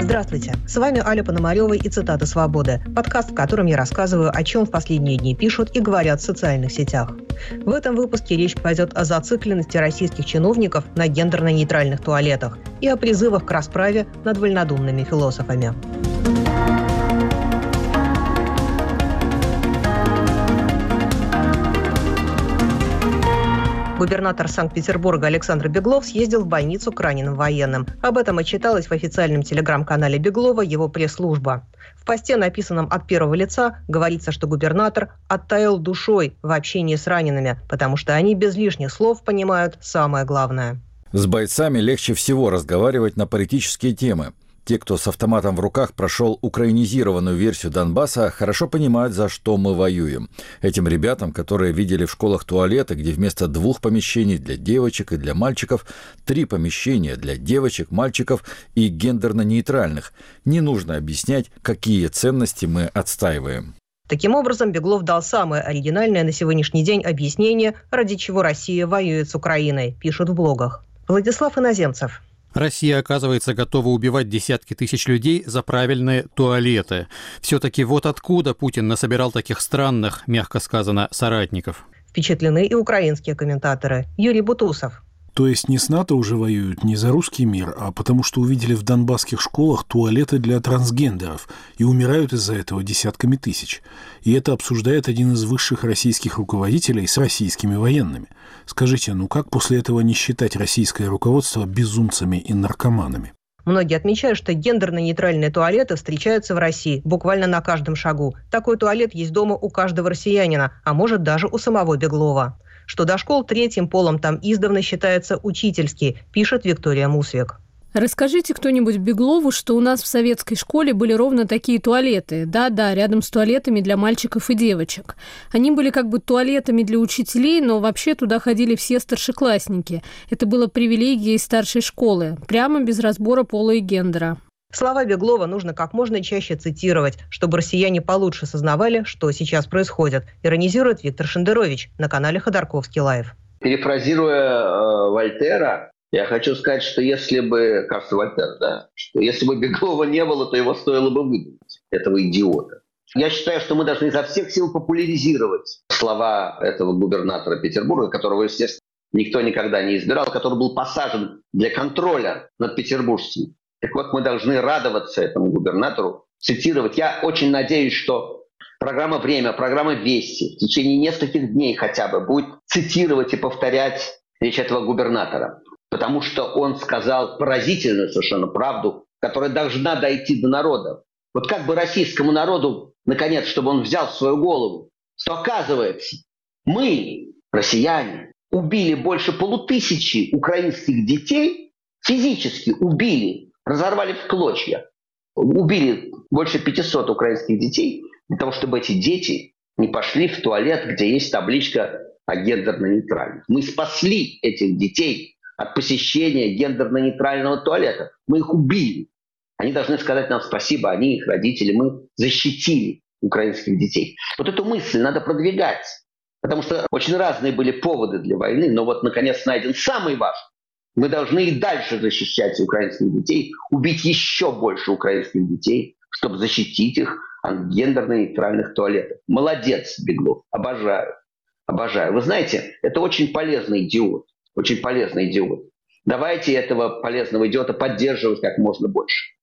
Здравствуйте, с вами Аля Пономарева и «Цитаты свободы», подкаст, в котором я рассказываю, о чем в последние дни пишут и говорят в социальных сетях. В этом выпуске речь пойдет о зацикленности российских чиновников на гендерно-нейтральных туалетах и о призывах к расправе над вольнодумными философами. Губернатор Санкт-Петербурга Александр Беглов съездил в больницу к раненым военным. Об этом отчиталась в официальном телеграм-канале Беглова его пресс-служба. В посте, написанном от первого лица, говорится, что губернатор оттаял душой в общении с ранеными, потому что они без лишних слов понимают самое главное. С бойцами легче всего разговаривать на политические темы. Те, кто с автоматом в руках прошел украинизированную версию Донбасса, хорошо понимают, за что мы воюем. Этим ребятам, которые видели в школах туалеты, где вместо двух помещений для девочек и для мальчиков три помещения для девочек, мальчиков и гендерно-нейтральных, не нужно объяснять, какие ценности мы отстаиваем. Таким образом, Беглов дал самое оригинальное на сегодняшний день объяснение, ради чего Россия воюет с Украиной, пишут в блогах. Владислав Иноземцев. Россия, оказывается, готова убивать десятки тысяч людей за правильные туалеты. Все-таки вот откуда Путин насобирал таких странных, мягко сказано, соратников. Впечатлены и украинские комментаторы. Юрий Бутусов. То есть не с НАТО уже воюют не за русский мир, а потому что увидели в донбасских школах туалеты для трансгендеров и умирают из-за этого десятками тысяч. И это обсуждает один из высших российских руководителей с российскими военными. Скажите, ну как после этого не считать российское руководство безумцами и наркоманами? Многие отмечают, что гендерно-нейтральные туалеты встречаются в России буквально на каждом шагу. Такой туалет есть дома у каждого россиянина, а может даже у самого Беглова что до школ третьим полом там издавна считается учительский, пишет Виктория Мусвик. Расскажите кто-нибудь Беглову, что у нас в советской школе были ровно такие туалеты. Да-да, рядом с туалетами для мальчиков и девочек. Они были как бы туалетами для учителей, но вообще туда ходили все старшеклассники. Это было привилегией старшей школы, прямо без разбора пола и гендера. Слова Беглова нужно как можно чаще цитировать, чтобы россияне получше сознавали, что сейчас происходит, иронизирует Виктор Шендерович на канале Ходорковский Live. Перефразируя э, Вольтера, я хочу сказать, что если бы, кажется, Вольтер, да, что если бы Беглова не было, то его стоило бы выгнать, этого идиота. Я считаю, что мы должны изо всех сил популяризировать слова этого губернатора Петербурга, которого, естественно, никто никогда не избирал, который был посажен для контроля над петербуржцами. Так вот, мы должны радоваться этому губернатору, цитировать. Я очень надеюсь, что программа «Время», программа «Вести» в течение нескольких дней хотя бы будет цитировать и повторять речь этого губернатора. Потому что он сказал поразительную совершенно правду, которая должна дойти до народа. Вот как бы российскому народу, наконец, чтобы он взял свою голову, что оказывается, мы, россияне, убили больше полутысячи украинских детей, физически убили разорвали в клочья, убили больше 500 украинских детей для того, чтобы эти дети не пошли в туалет, где есть табличка о гендерно-нейтральных. Мы спасли этих детей от посещения гендерно-нейтрального туалета. Мы их убили. Они должны сказать нам спасибо, они, их родители, мы защитили украинских детей. Вот эту мысль надо продвигать. Потому что очень разные были поводы для войны, но вот, наконец, найден самый важный. Мы должны и дальше защищать украинских детей, убить еще больше украинских детей, чтобы защитить их от гендерно-нейтральных туалетов. Молодец, Беглов, обожаю, обожаю. Вы знаете, это очень полезный идиот, очень полезный идиот. Давайте этого полезного идиота поддерживать как можно больше.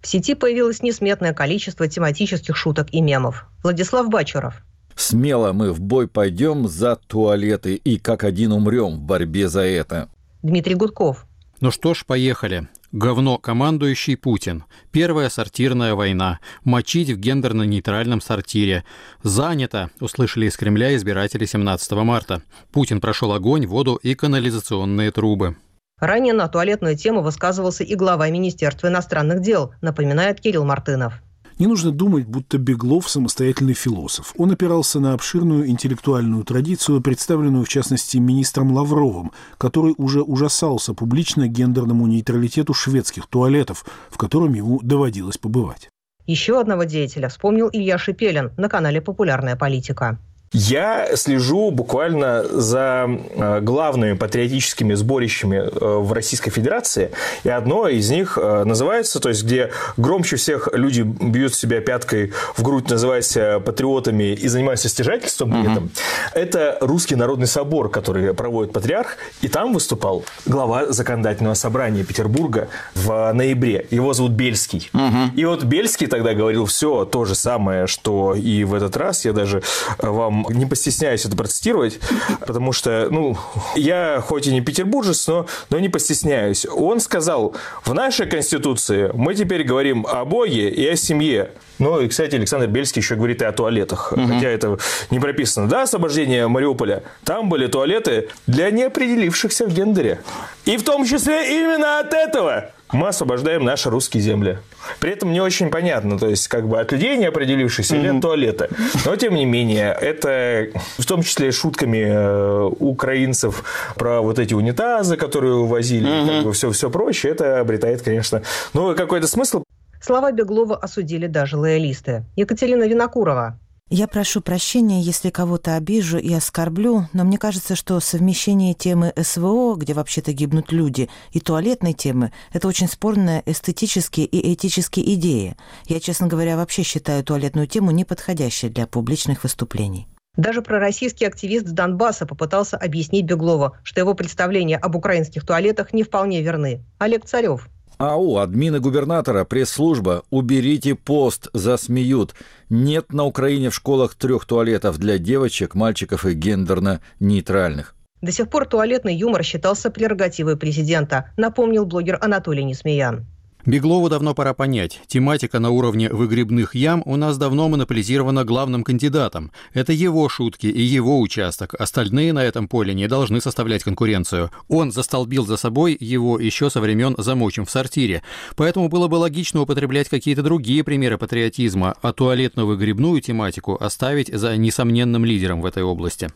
В сети появилось несметное количество тематических шуток и мемов. Владислав Бачуров. Смело мы в бой пойдем за туалеты и как один умрем в борьбе за это. Дмитрий Гудков. Ну что ж, поехали. Говно командующий Путин. Первая сортирная война. Мочить в гендерно-нейтральном сортире. Занято, услышали из Кремля избиратели 17 марта. Путин прошел огонь, воду и канализационные трубы. Ранее на туалетную тему высказывался и глава Министерства иностранных дел, напоминает Кирилл Мартынов. Не нужно думать, будто Беглов – самостоятельный философ. Он опирался на обширную интеллектуальную традицию, представленную, в частности, министром Лавровым, который уже ужасался публично гендерному нейтралитету шведских туалетов, в котором ему доводилось побывать. Еще одного деятеля вспомнил Илья Шипелин на канале «Популярная политика». Я слежу буквально за э, главными патриотическими сборищами э, в Российской Федерации, и одно из них э, называется, то есть где громче всех люди бьют себя пяткой в грудь, называясь патриотами и занимаются стяжательством при этом, это Русский народный собор, который проводит патриарх, и там выступал глава законодательного собрания Петербурга в ноябре. Его зовут Бельский. Угу. И вот Бельский тогда говорил все то же самое, что и в этот раз. Я даже вам не постесняюсь это процитировать, потому что, ну, я хоть и не петербуржец, но, но не постесняюсь. Он сказал, в нашей Конституции мы теперь говорим о Боге и о семье. Ну, и, кстати, Александр Бельский еще говорит и о туалетах, угу. хотя это не прописано. Да, освобождение Мариуполя, там были туалеты для неопределившихся в гендере. И в том числе именно от этого мы освобождаем наши русские земли. При этом не очень понятно, то есть как бы от людей не определившихся mm-hmm. или от туалета. Но тем не менее, это в том числе шутками э, украинцев про вот эти унитазы, которые увозили, mm-hmm. как бы все, все прочее, это обретает, конечно, ну, какой-то смысл. Слова Беглова осудили даже лоялисты. Екатерина Винокурова. Я прошу прощения, если кого-то обижу и оскорблю, но мне кажется, что совмещение темы СВО, где вообще-то гибнут люди, и туалетной темы – это очень спорная эстетические и этические идеи. Я, честно говоря, вообще считаю туалетную тему неподходящей для публичных выступлений. Даже пророссийский активист с Донбасса попытался объяснить Беглова, что его представления об украинских туалетах не вполне верны. Олег Царев. АУ, админы губернатора, пресс-служба, уберите пост, засмеют. Нет на Украине в школах трех туалетов для девочек, мальчиков и гендерно-нейтральных. До сих пор туалетный юмор считался прерогативой президента, напомнил блогер Анатолий Несмеян. Беглову давно пора понять, тематика на уровне выгребных ям у нас давно монополизирована главным кандидатом. Это его шутки и его участок. Остальные на этом поле не должны составлять конкуренцию. Он застолбил за собой его еще со времен замочим в сортире. Поэтому было бы логично употреблять какие-то другие примеры патриотизма, а туалетно-выгребную тематику оставить за несомненным лидером в этой области.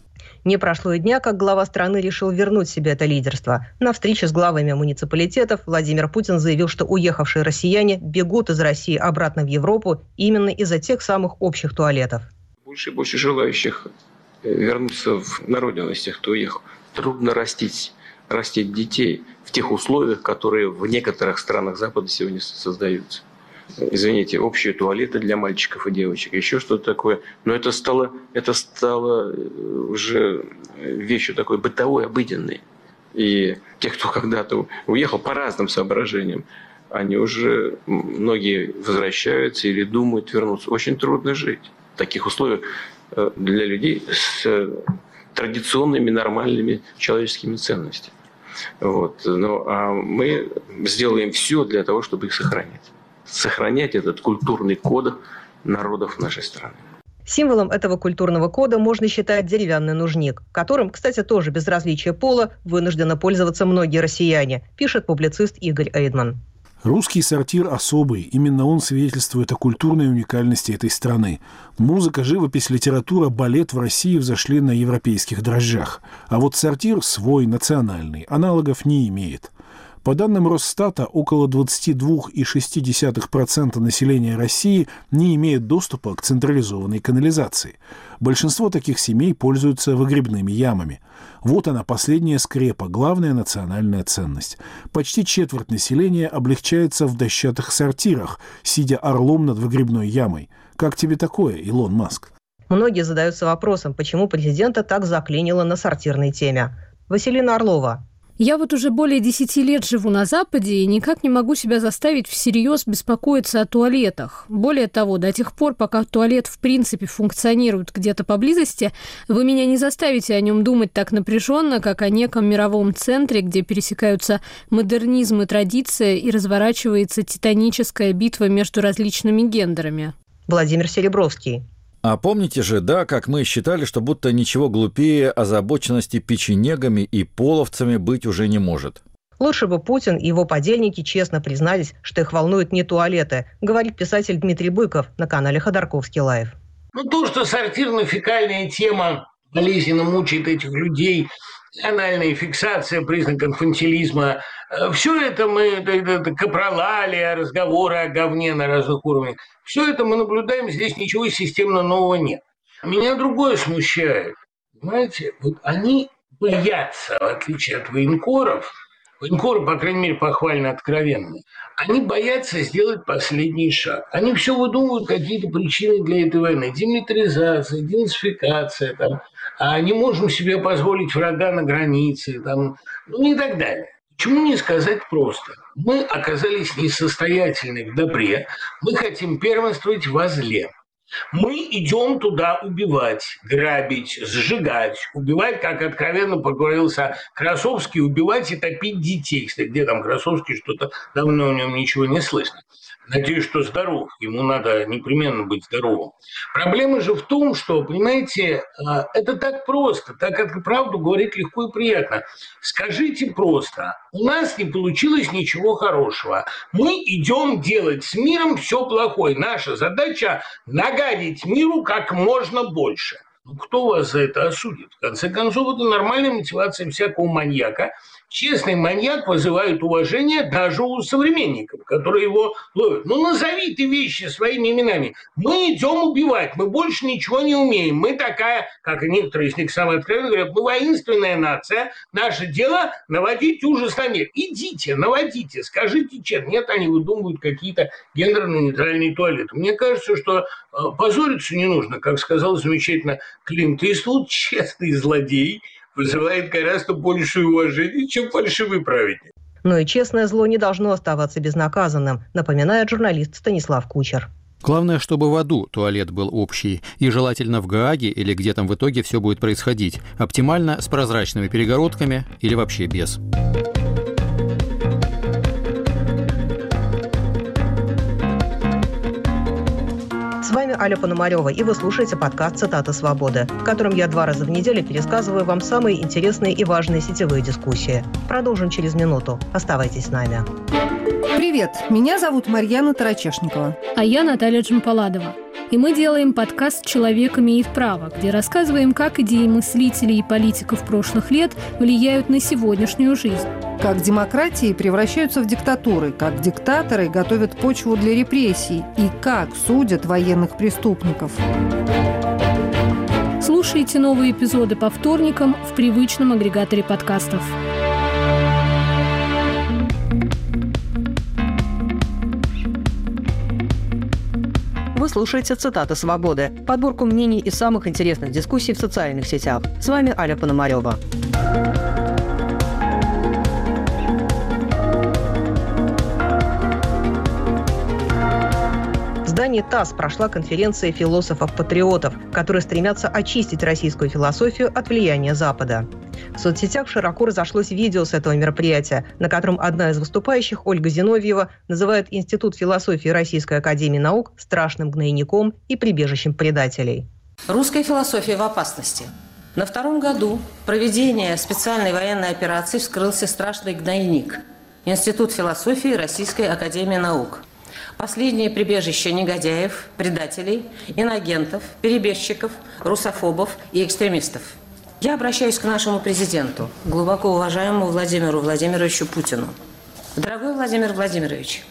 Не прошло и дня, как глава страны решил вернуть себе это лидерство. На встрече с главами муниципалитетов Владимир Путин заявил, что уехавшие россияне бегут из России обратно в Европу именно из-за тех самых общих туалетов. Больше и больше желающих э, вернуться в, на родину из тех, кто уехал. Трудно растить, растить детей в тех условиях, которые в некоторых странах Запада сегодня создаются извините, общие туалеты для мальчиков и девочек, еще что-то такое. Но это стало, это стало э, уже вещью такой бытовой, обыденной. И те, кто когда-то уехал по разным соображениям, они уже, многие возвращаются или думают вернуться. Очень трудно жить в таких условиях э, для людей с э, традиционными нормальными человеческими ценностями. Вот. Ну, а мы сделаем все для того, чтобы их сохранить сохранять этот культурный код народов нашей страны. Символом этого культурного кода можно считать деревянный нужник, которым, кстати, тоже без различия пола вынуждены пользоваться многие россияне, пишет публицист Игорь Эйдман. Русский сортир особый, именно он свидетельствует о культурной уникальности этой страны. Музыка, живопись, литература, балет в России взошли на европейских дрожжах. А вот сортир свой, национальный, аналогов не имеет. По данным Росстата, около 22,6% населения России не имеет доступа к централизованной канализации. Большинство таких семей пользуются выгребными ямами. Вот она, последняя скрепа, главная национальная ценность. Почти четверть населения облегчается в дощатых сортирах, сидя орлом над выгребной ямой. Как тебе такое, Илон Маск? Многие задаются вопросом, почему президента так заклинило на сортирной теме. Василина Орлова, я вот уже более десяти лет живу на Западе и никак не могу себя заставить всерьез беспокоиться о туалетах. Более того, до тех пор, пока туалет в принципе функционирует где-то поблизости, вы меня не заставите о нем думать так напряженно, как о неком мировом центре, где пересекаются модернизм и традиция и разворачивается титаническая битва между различными гендерами. Владимир Серебровский, а помните же, да, как мы считали, что будто ничего глупее озабоченности печенегами и половцами быть уже не может. Лучше бы Путин и его подельники честно признались, что их волнуют не туалеты, говорит писатель Дмитрий Быков на канале Ходорковский Лайв. Ну, то, что сортирно-фекальная тема болезненно мучает этих людей, анальная фиксация, признак инфантилизма. Э, Все это мы, это капролалия, разговоры о говне на разных уровнях. Все это мы наблюдаем, здесь ничего системно нового нет. Меня другое смущает. Понимаете, вот они боятся, в отличие от военкоров, военкоры, по крайней мере, похвально откровенны, они боятся сделать последний шаг. Они все выдумывают какие-то причины для этой войны. Демилитаризация, денацификация, там, а не можем себе позволить врага на границе, там, ну и так далее. Почему не сказать просто? Мы оказались несостоятельны в добре, мы хотим первенствовать во зле. Мы идем туда убивать, грабить, сжигать, убивать, как откровенно поговорился Красовский, убивать и топить детей. Кстати, где там Красовский, что-то давно о нем ничего не слышно. Надеюсь, что здоров. Ему надо непременно быть здоровым. Проблема же в том, что, понимаете, а, это так просто. Так как правду говорить легко и приятно. Скажите просто, у нас не получилось ничего хорошего. Мы идем делать с миром все плохое. Наша задача – нагадить миру как можно больше. Ну, кто вас за это осудит? В конце концов, это нормальная мотивация всякого маньяка – честный маньяк вызывает уважение даже у современников, которые его ловят. Ну, назови ты вещи своими именами. Мы идем убивать, мы больше ничего не умеем. Мы такая, как и некоторые из них самые откровенно говорят, мы воинственная нация. Наше дело наводить ужас на мир. Идите, наводите, скажите честно. Нет, они выдумывают какие-то гендерно-нейтральные туалеты. Мне кажется, что э, позориться не нужно, как сказал замечательно Клинт Иствуд, честный злодей – вызывает гораздо больше уважения, чем фальшивый праведник. Но и честное зло не должно оставаться безнаказанным, напоминает журналист Станислав Кучер. Главное, чтобы в аду туалет был общий, и желательно в Гааге или где там в итоге все будет происходить. Оптимально с прозрачными перегородками или вообще без. Вами Аля Пономарева, и вы слушаете подкаст «Цитата свободы», в котором я два раза в неделю пересказываю вам самые интересные и важные сетевые дискуссии. Продолжим через минуту. Оставайтесь с нами. Привет, меня зовут Марьяна Тарачешникова. А я Наталья Джампаладова. И мы делаем подкаст «Человек имеет право», где рассказываем, как идеи мыслителей и политиков прошлых лет влияют на сегодняшнюю жизнь. Как демократии превращаются в диктатуры, как диктаторы готовят почву для репрессий и как судят военных преступников. Слушайте новые эпизоды по вторникам в привычном агрегаторе подкастов. Вы слушаете «Цитаты свободы» – подборку мнений и самых интересных дискуссий в социальных сетях. С вами Аля Пономарева. Здании ТАСС прошла конференция философов-патриотов, которые стремятся очистить российскую философию от влияния Запада. В соцсетях широко разошлось видео с этого мероприятия, на котором одна из выступающих, Ольга Зиновьева, называет Институт философии Российской Академии Наук страшным гнойником и прибежищем предателей. Русская философия в опасности. На втором году проведения специальной военной операции вскрылся страшный гнойник – Институт философии Российской Академии Наук – Последнее прибежище негодяев, предателей, инагентов, перебежчиков, русофобов и экстремистов. Я обращаюсь к нашему президенту, глубоко уважаемому Владимиру Владимировичу Путину. Дорогой Владимир Владимирович,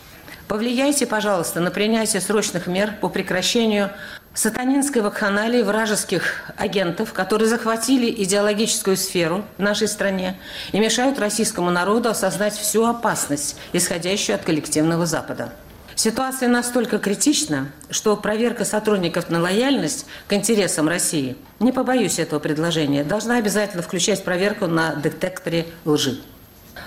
повлияйте, пожалуйста, на принятие срочных мер по прекращению сатанинской вакханалии вражеских агентов, которые захватили идеологическую сферу в нашей стране и мешают российскому народу осознать всю опасность, исходящую от коллективного Запада. Ситуация настолько критична, что проверка сотрудников на лояльность к интересам России, не побоюсь этого предложения, должна обязательно включать проверку на детекторе лжи.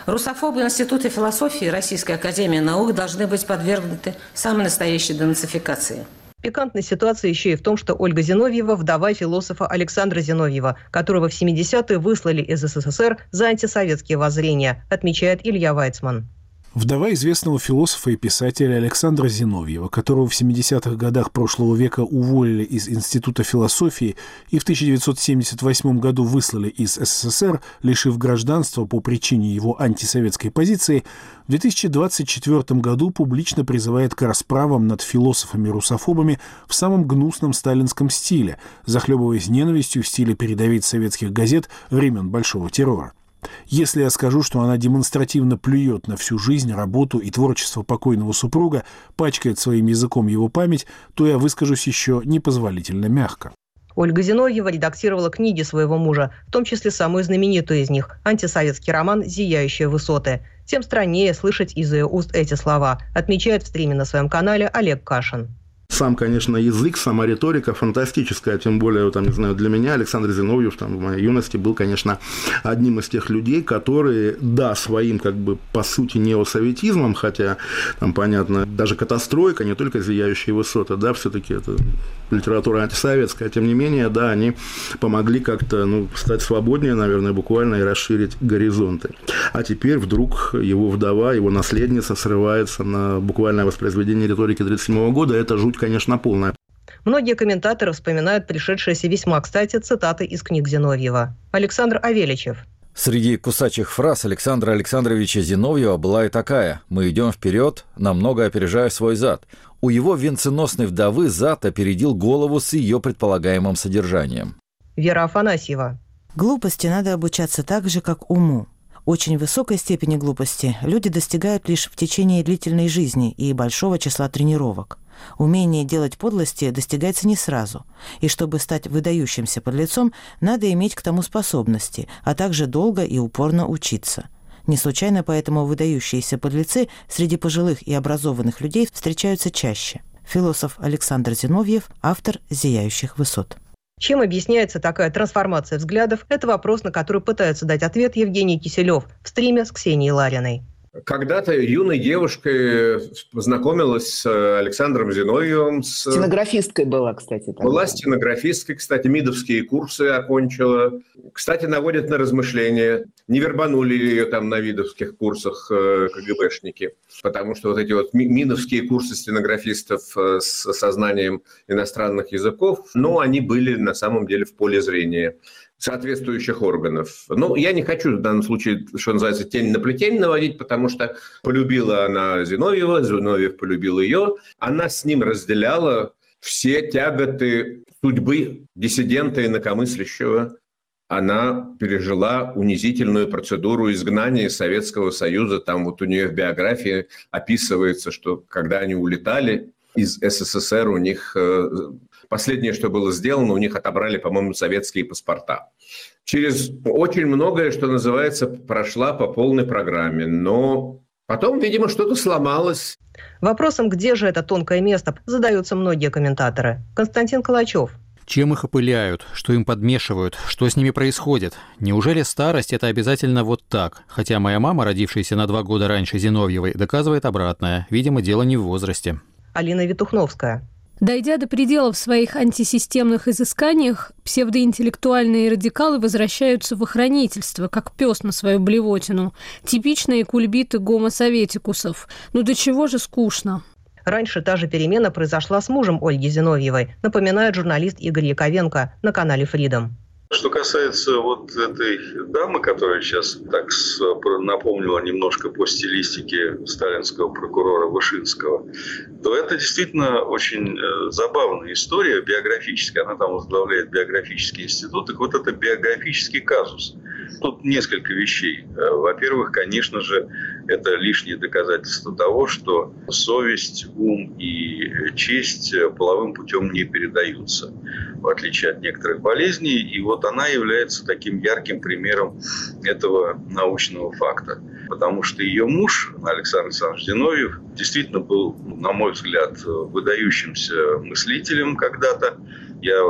Русофобы Института философии Российской Академии Наук должны быть подвергнуты самой настоящей денацификации. Пикантная ситуация еще и в том, что Ольга Зиновьева – вдова философа Александра Зиновьева, которого в 70-е выслали из СССР за антисоветские воззрения, отмечает Илья Вайцман вдова известного философа и писателя Александра Зиновьева, которого в 70-х годах прошлого века уволили из Института философии и в 1978 году выслали из СССР, лишив гражданства по причине его антисоветской позиции, в 2024 году публично призывает к расправам над философами-русофобами в самом гнусном сталинском стиле, захлебываясь ненавистью в стиле передовиц советских газет времен Большого террора. Если я скажу, что она демонстративно плюет на всю жизнь, работу и творчество покойного супруга, пачкает своим языком его память, то я выскажусь еще непозволительно мягко. Ольга Зиновьева редактировала книги своего мужа, в том числе самую знаменитую из них – антисоветский роман «Зияющие высоты». Тем страннее слышать из ее уст эти слова, отмечает в стриме на своем канале Олег Кашин. Сам, конечно, язык, сама риторика фантастическая, тем более, там, не знаю, для меня Александр Зиновьев там, в моей юности был, конечно, одним из тех людей, которые, да, своим, как бы, по сути, неосоветизмом, хотя, там, понятно, даже катастройка, не только зияющие высоты, да, все-таки это литература антисоветская, тем не менее, да, они помогли как-то, ну, стать свободнее, наверное, буквально и расширить горизонты. А теперь вдруг его вдова, его наследница срывается на буквальное воспроизведение риторики 1937 года, это жуть, конечно, полная. Многие комментаторы вспоминают пришедшиеся весьма кстати цитаты из книг Зиновьева. Александр Авеличев. Среди кусачих фраз Александра Александровича Зиновьева была и такая «Мы идем вперед, намного опережая свой зад». У его венценосной вдовы зад опередил голову с ее предполагаемым содержанием. Вера Афанасьева. Глупости надо обучаться так же, как уму. Очень высокой степени глупости люди достигают лишь в течение длительной жизни и большого числа тренировок. Умение делать подлости достигается не сразу, и чтобы стать выдающимся подлецом, надо иметь к тому способности, а также долго и упорно учиться. Не случайно поэтому выдающиеся подлецы среди пожилых и образованных людей встречаются чаще. Философ Александр Зиновьев, автор «Зияющих высот». Чем объясняется такая трансформация взглядов? Это вопрос, на который пытается дать ответ Евгений Киселев в стриме с Ксенией Лариной. Когда-то юной девушкой познакомилась с Александром Зиновьевым. С... Стенографисткой была, кстати. Тогда. Была стенографисткой, кстати, МИДовские курсы окончила. Кстати, наводят на размышления, не вербанули ли ее там на видовских курсах э, КГБшники. Потому что вот эти вот МИДовские курсы стенографистов э, с сознанием иностранных языков, ну, они были на самом деле в поле зрения соответствующих органов. Ну, я не хочу в данном случае, что называется, тень на плетень наводить, потому что полюбила она Зиновьева, Зиновьев полюбил ее. Она с ним разделяла все тяготы судьбы диссидента инакомыслящего. Она пережила унизительную процедуру изгнания из Советского Союза. Там вот у нее в биографии описывается, что когда они улетали из СССР, у них э, Последнее, что было сделано, у них отобрали, по-моему, советские паспорта. Через очень многое, что называется, прошла по полной программе. Но потом, видимо, что-то сломалось. Вопросом, где же это тонкое место, задаются многие комментаторы. Константин Калачев. Чем их опыляют, что им подмешивают, что с ними происходит? Неужели старость – это обязательно вот так? Хотя моя мама, родившаяся на два года раньше Зиновьевой, доказывает обратное. Видимо, дело не в возрасте. Алина Витухновская. Дойдя до предела в своих антисистемных изысканиях, псевдоинтеллектуальные радикалы возвращаются в охранительство, как пес на свою блевотину. Типичные кульбиты гомосоветикусов. Ну до чего же скучно. Раньше та же перемена произошла с мужем Ольги Зиновьевой, напоминает журналист Игорь Яковенко на канале Freedom. Что касается вот этой дамы, которая сейчас так напомнила немножко по стилистике сталинского прокурора Вышинского, то это действительно очень э, забавная история биографическая. Она там возглавляет биографический институт. Так вот это биографический казус. Тут несколько вещей. Э, во-первых, конечно же, это лишнее доказательство того, что совесть, ум и честь половым путем не передаются, в отличие от некоторых болезней. И вот она является таким ярким примером этого научного факта. Потому что ее муж, Александр Александрович Зиновьев, действительно был, на мой взгляд, выдающимся мыслителем когда-то. Я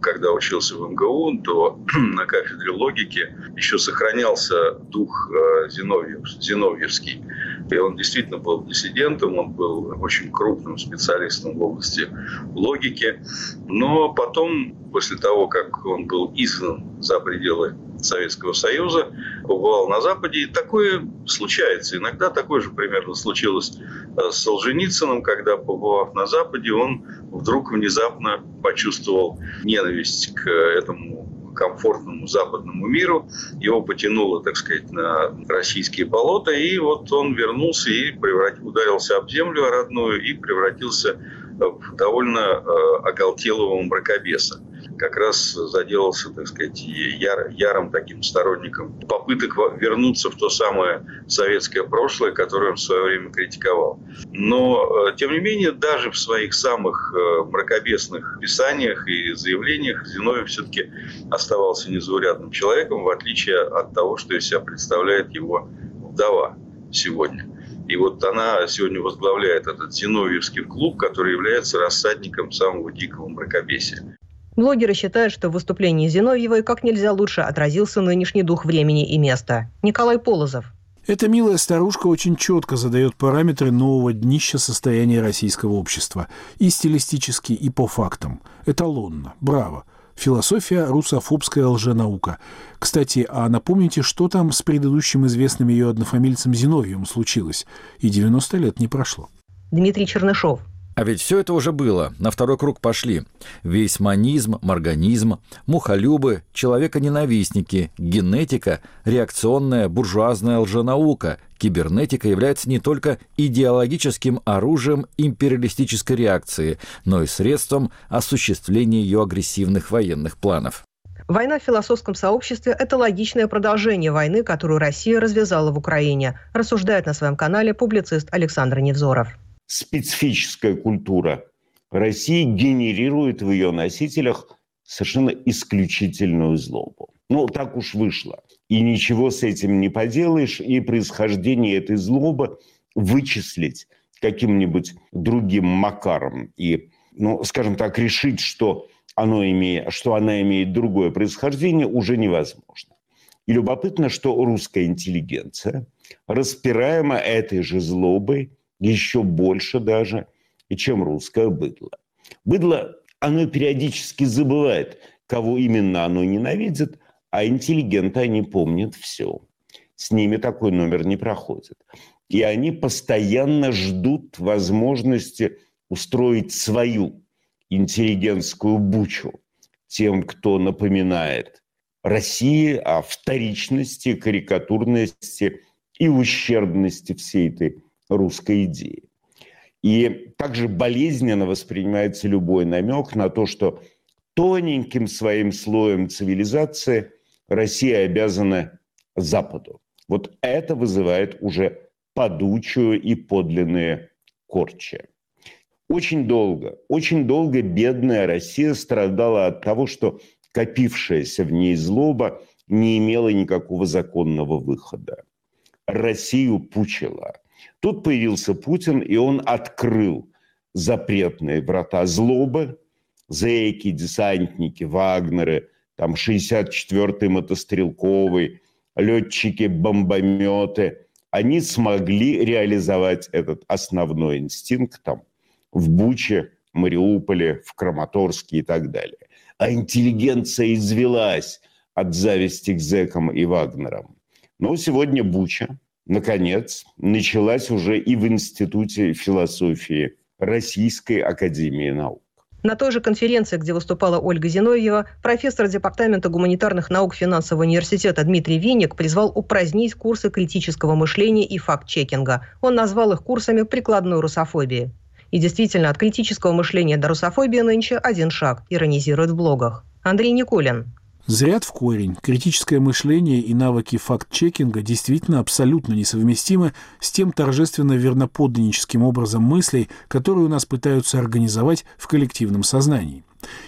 когда учился в МГУ, то на кафедре логики еще сохранялся дух э, Зиновьев, Зиновьевский. И он действительно был диссидентом, он был очень крупным специалистом в области логики. Но потом, после того, как он был изгнан за пределы Советского Союза, побывал на Западе. И такое случается. Иногда такое же примерно случилось э, с Солженицыным, когда, побывав на Западе, он вдруг внезапно почувствовал ненависть к этому комфортному западному миру. Его потянуло, так сказать, на российские болота. И вот он вернулся и преврат... ударился об землю родную и превратился в довольно э, оголтелого мракобеса. Как раз заделался, так сказать, яр, ярым таким сторонником попыток вернуться в то самое советское прошлое, которое он в свое время критиковал. Но, тем не менее, даже в своих самых мракобесных писаниях и заявлениях Зиновьев все-таки оставался незаурядным человеком, в отличие от того, что из себя представляет его вдова сегодня. И вот она сегодня возглавляет этот Зиновьевский клуб, который является рассадником самого дикого мракобесия. Блогеры считают, что в выступлении Зиновьевой как нельзя лучше отразился нынешний дух времени и места. Николай Полозов. Эта милая старушка очень четко задает параметры нового днища состояния российского общества. И стилистически, и по фактам. Эталонно. Браво. Философия – русофобская лженаука. Кстати, а напомните, что там с предыдущим известным ее однофамильцем Зиновьевым случилось? И 90 лет не прошло. Дмитрий Чернышов. А ведь все это уже было, на второй круг пошли. Весь манизм, морганизм, мухолюбы, человеконенавистники, генетика, реакционная буржуазная лженаука, кибернетика является не только идеологическим оружием империалистической реакции, но и средством осуществления ее агрессивных военных планов. Война в философском сообществе – это логичное продолжение войны, которую Россия развязала в Украине, рассуждает на своем канале публицист Александр Невзоров специфическая культура России генерирует в ее носителях совершенно исключительную злобу. Ну, так уж вышло. И ничего с этим не поделаешь, и происхождение этой злобы вычислить каким-нибудь другим макаром и, ну, скажем так, решить, что, оно имеет, что она имеет другое происхождение, уже невозможно. И любопытно, что русская интеллигенция, распираема этой же злобой, еще больше даже, чем русское быдло. Быдло, оно периодически забывает, кого именно оно ненавидит, а интеллигенты они помнят все. С ними такой номер не проходит. И они постоянно ждут возможности устроить свою интеллигентскую бучу тем, кто напоминает России о вторичности, карикатурности и ущербности всей этой русской идеи. И также болезненно воспринимается любой намек на то, что тоненьким своим слоем цивилизации Россия обязана Западу. Вот это вызывает уже подучую и подлинные корчи. Очень долго, очень долго бедная Россия страдала от того, что копившаяся в ней злоба не имела никакого законного выхода. Россию пучила – Тут появился Путин, и он открыл запретные врата злобы, зэки, десантники, вагнеры, там 64-й мотострелковый, летчики, бомбометы. Они смогли реализовать этот основной инстинкт там в Буче, Мариуполе, в Краматорске и так далее. А интеллигенция извелась от зависти к зэкам и вагнерам. Но сегодня Буча, наконец, началась уже и в Институте философии Российской Академии Наук. На той же конференции, где выступала Ольга Зиновьева, профессор Департамента гуманитарных наук Финансового университета Дмитрий Винник призвал упразднить курсы критического мышления и факт-чекинга. Он назвал их курсами прикладной русофобии. И действительно, от критического мышления до русофобии нынче один шаг, иронизирует в блогах. Андрей Никулин. Зряд в корень. Критическое мышление и навыки факт-чекинга действительно абсолютно несовместимы с тем торжественно верноподданническим образом мыслей, который у нас пытаются организовать в коллективном сознании.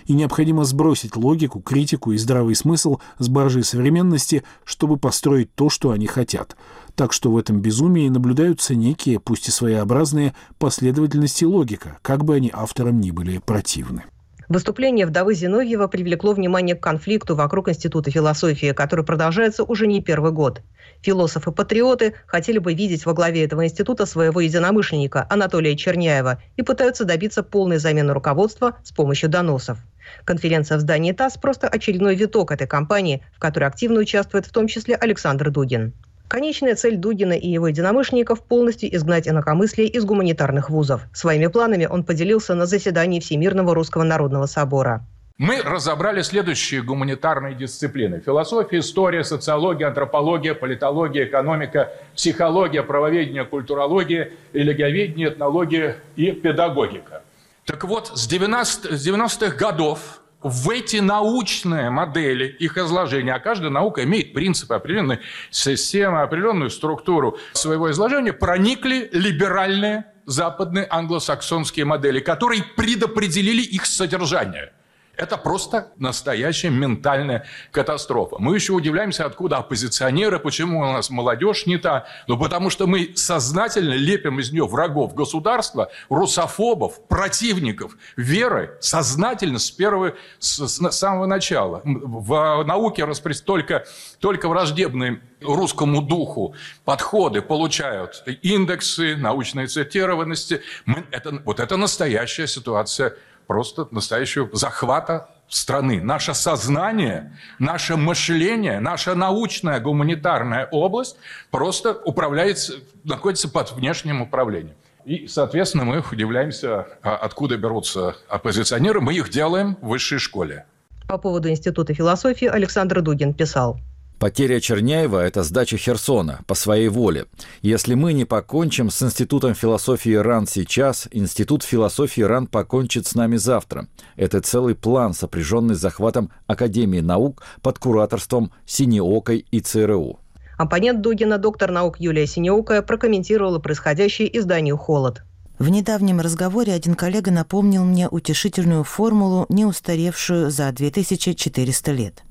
И необходимо сбросить логику, критику и здравый смысл с баржи современности, чтобы построить то, что они хотят. Так что в этом безумии наблюдаются некие, пусть и своеобразные, последовательности логика, как бы они авторам ни были противны. Выступление вдовы Зиновьева привлекло внимание к конфликту вокруг Института философии, который продолжается уже не первый год. Философы-патриоты хотели бы видеть во главе этого института своего единомышленника Анатолия Черняева и пытаются добиться полной замены руководства с помощью доносов. Конференция в здании ТАСС – просто очередной виток этой кампании, в которой активно участвует в том числе Александр Дугин. Конечная цель Дугина и его единомышленников – полностью изгнать инакомыслие из гуманитарных вузов. Своими планами он поделился на заседании Всемирного Русского Народного Собора. Мы разобрали следующие гуманитарные дисциплины. Философия, история, социология, антропология, политология, экономика, психология, правоведение, культурология, религиоведение, этнология и педагогика. Так вот, с 90-х годов в эти научные модели их изложения, а каждая наука имеет принципы, определенные системы, определенную структуру своего изложения, проникли либеральные западные англосаксонские модели, которые предопределили их содержание – это просто настоящая ментальная катастрофа. Мы еще удивляемся, откуда оппозиционеры, почему у нас молодежь не та. Ну, потому что мы сознательно лепим из нее врагов государства, русофобов, противников веры, сознательно с первого, с, с самого начала. В науке распрес... только, только враждебные русскому духу подходы получают индексы научной цитированности. Мы, это, вот это настоящая ситуация просто настоящего захвата страны. Наше сознание, наше мышление, наша научная гуманитарная область просто управляется, находится под внешним управлением. И, соответственно, мы удивляемся, а откуда берутся оппозиционеры. Мы их делаем в высшей школе. По поводу Института философии Александр Дугин писал. Потеря Черняева – это сдача Херсона по своей воле. Если мы не покончим с Институтом философии РАН сейчас, Институт философии РАН покончит с нами завтра. Это целый план, сопряженный с захватом Академии наук под кураторством Синеокой и ЦРУ. Оппонент Дугина, доктор наук Юлия Синеокая, прокомментировала происходящее изданию «Холод». В недавнем разговоре один коллега напомнил мне утешительную формулу, не устаревшую за 2400 лет.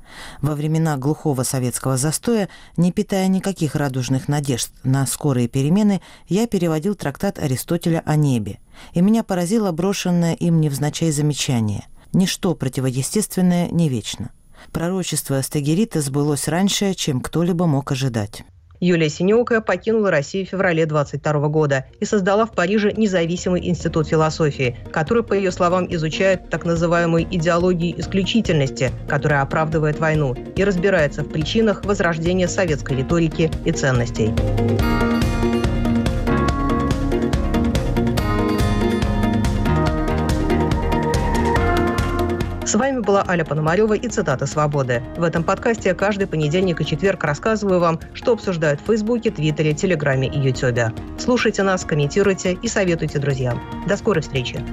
Во времена глухого советского застоя, не питая никаких радужных надежд на скорые перемены, я переводил трактат Аристотеля о небе, и меня поразило брошенное им невзначай замечание. Ничто противоестественное не вечно. Пророчество Стагерита сбылось раньше, чем кто-либо мог ожидать. Юлия Синеукая покинула Россию в феврале 22 года и создала в Париже независимый институт философии, который, по ее словам, изучает так называемую идеологию исключительности, которая оправдывает войну и разбирается в причинах возрождения советской риторики и ценностей. Вами была Аля Пономарева и цитата «Свободы». В этом подкасте я каждый понедельник и четверг рассказываю вам, что обсуждают в Фейсбуке, Твиттере, Телеграме и Ютубе. Слушайте нас, комментируйте и советуйте друзьям. До скорой встречи!